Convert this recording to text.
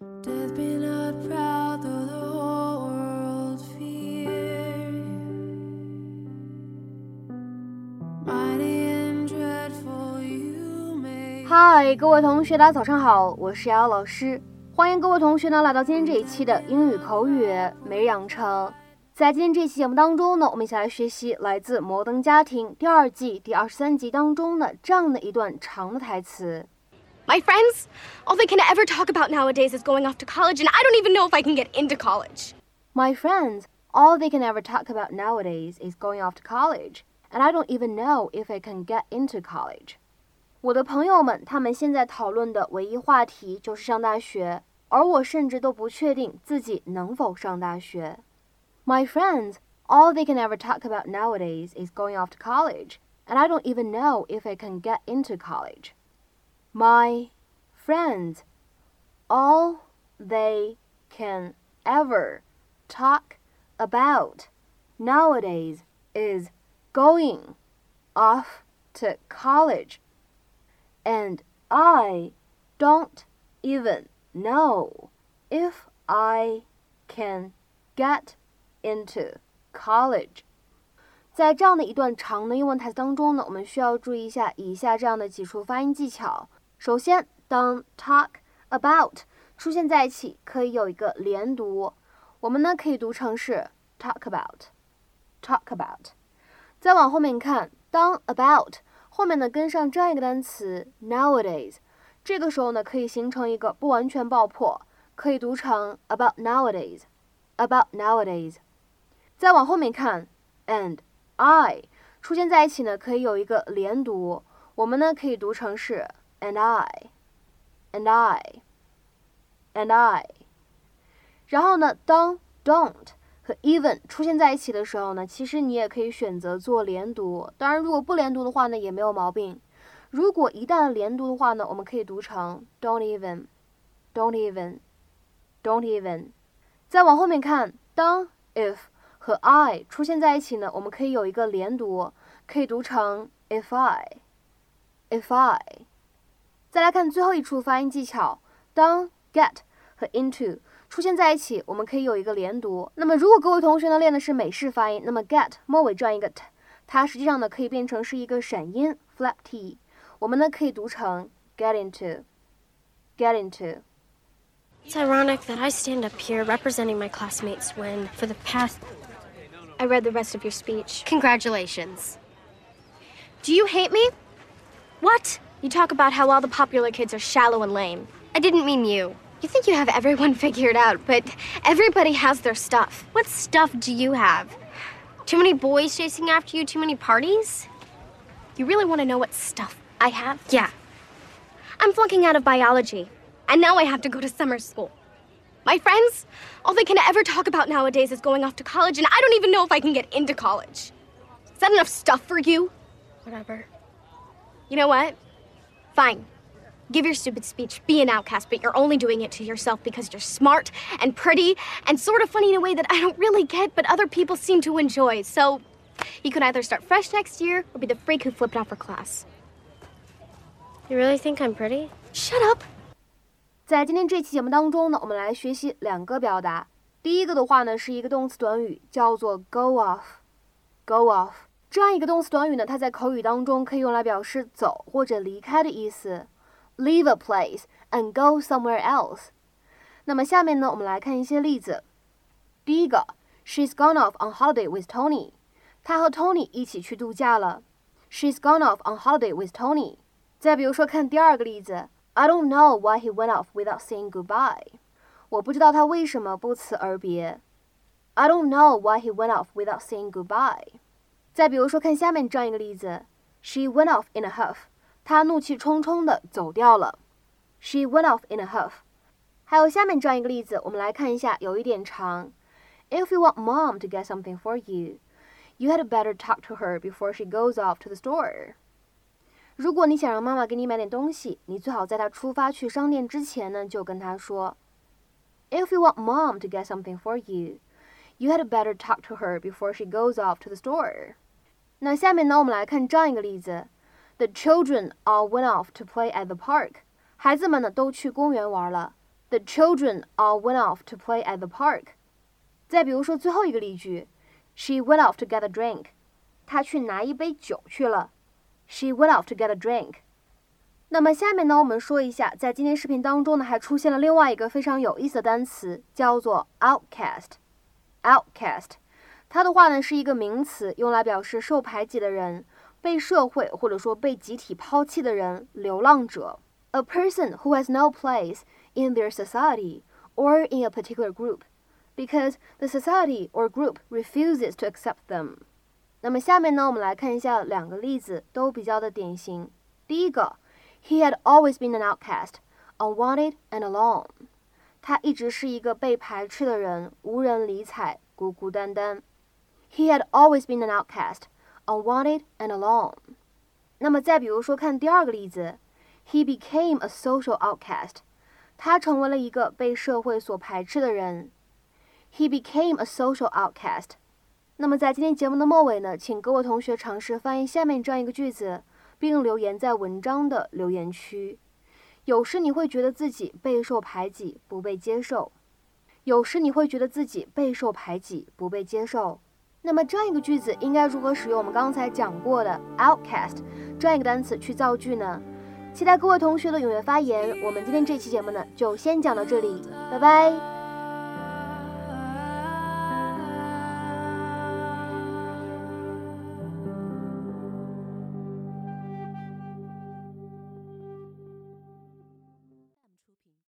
Hi，，各位同学，大家早上好，我是瑶瑶老师，欢迎各位同学呢来到今天这一期的英语口语每日养成。在今天这期节目当中呢，我们一起来学习来自《摩登家庭》第二季第二十三集当中的这样的一段长的台词。My friends, all they can ever talk about nowadays is going off to college, and I don't even know if I can get into college. My friends, all they can ever talk about nowadays is going off to college, and I don't even know if I can get into college. 我的朋友们，他们现在讨论的唯一话题就是上大学，而我甚至都不确定自己能否上大学。My friends, all they can ever talk about nowadays is going off to college, and I don't even know if I can get into college. My friends, all they can ever talk about nowadays is going off to college. And I don't even know if I can get into college. 在这样的一段长的英文台词当中呢，我们需要注意一下以下这样的几处发音技巧。 首先，当 talk about 出现在一起，可以有一个连读，我们呢可以读成是 talk about，talk about。再往后面看，当 about 后面呢跟上这样一个单词 nowadays，这个时候呢可以形成一个不完全爆破，可以读成 about nowadays，about nowadays。再往后面看，and I 出现在一起呢，可以有一个连读，我们呢可以读成是 and I，and I，and I。然后呢，当 don't 和 even 出现在一起的时候呢，其实你也可以选择做连读。当然，如果不连读的话呢，也没有毛病。如果一旦连读的话呢，我们可以读成 don't even，don't even，don't even。再往后面看，当 if 和 I 出现在一起呢，我们可以有一个连读，可以读成 if I，if I。再来看最后一处发音技巧，当 get 和 into 出现在一起，我们可以有一个连读。那么如果各位同学呢练的是美式发音，那么 get 末尾这样一个 t，它实际上呢可以变成是一个闪音 flap t，我们呢可以读成 get into，get into。 It's ironic that I stand up here representing my classmates when, for the past. I read the rest of your speech. Congratulations. Do you hate me? What? You talk about how all the popular kids are shallow and lame. I didn't mean you. You think you have everyone figured out, but everybody has their stuff. What stuff do you have? Too many boys chasing after you, too many parties? You really want to know what stuff I have? Yeah. I'm flunking out of biology, and now I have to go to summer school. My friends, all they can ever talk about nowadays is going off to college, and I don't even know if I can get into college. Is that enough stuff for you? Whatever. You know what? Fine. Give your stupid speech, be an outcast, but you're only doing it to yourself because you're smart and pretty and sort of funny in a way that I don't really get, but other people seem to enjoy. So you could either start fresh next year or be the freak who flipped out for class. You really think I'm pretty? Shut up! 在今天这期节目当中呢，我们来学习两个表达。第一个的话呢，是一个动词短语，叫做 go off。go off 这样一个动词短语呢，它在口语当中可以用来表示走或者离开的意思。Leave a place and go somewhere else。那么下面呢，我们来看一些例子。第一个，She's gone off on holiday with Tony。她和 Tony 一起去度假了。She's gone off on holiday with Tony。再比如说，看第二个例子。I don't know why he went off without saying goodbye. 我不知道他为什么不辞而别。I don't know why he went off without saying goodbye. 再比如说，看下面这样一个例子：She went off in a huff. 她怒气冲冲地走掉了。She went off in a huff. 还有下面这样一个例子，我们来看一下，有一点长。If you want mom to get something for you, you had better talk to her before she goes off to the store. 如果你想让妈妈给你买点东西，你最好在她出发去商店之前呢，就跟她说。If you want mom to get something for you, you had better talk to her before she goes off to the store. 那下面呢，我们来看这样一个例子：The children all went off to play at the park. 孩子们呢都去公园玩了。The children all went off to play at the park。再比如说最后一个例句，She went off to get a drink。她去拿一杯酒去了。She went off to get a drink。那么下面呢，我们说一下，在今天视频当中呢，还出现了另外一个非常有意思的单词，叫做 outcast。outcast，它的话呢是一个名词，用来表示受排挤的人、被社会或者说被集体抛弃的人、流浪者。A person who has no place in their society or in a particular group because the society or group refuses to accept them。那么下面呢，我们来看一下两个例子，都比较的典型。第一个。He had always been an outcast, unwanted and alone. 他一直是一个被排斥的人，无人理睬，孤孤单单。He had always been an outcast, unwanted and alone. 那么再比如说，看第二个例子，He became a social outcast. 他成为了一个被社会所排斥的人。He became a social outcast. 那么在今天节目的末尾呢，请各位同学尝试翻译下面这样一个句子。并留言在文章的留言区。有时你会觉得自己备受排挤，不被接受；有时你会觉得自己备受排挤，不被接受。那么这样一个句子应该如何使用我们刚才讲过的 outcast 这样一个单词去造句呢？期待各位同学的踊跃发言。我们今天这期节目呢，就先讲到这里，拜拜。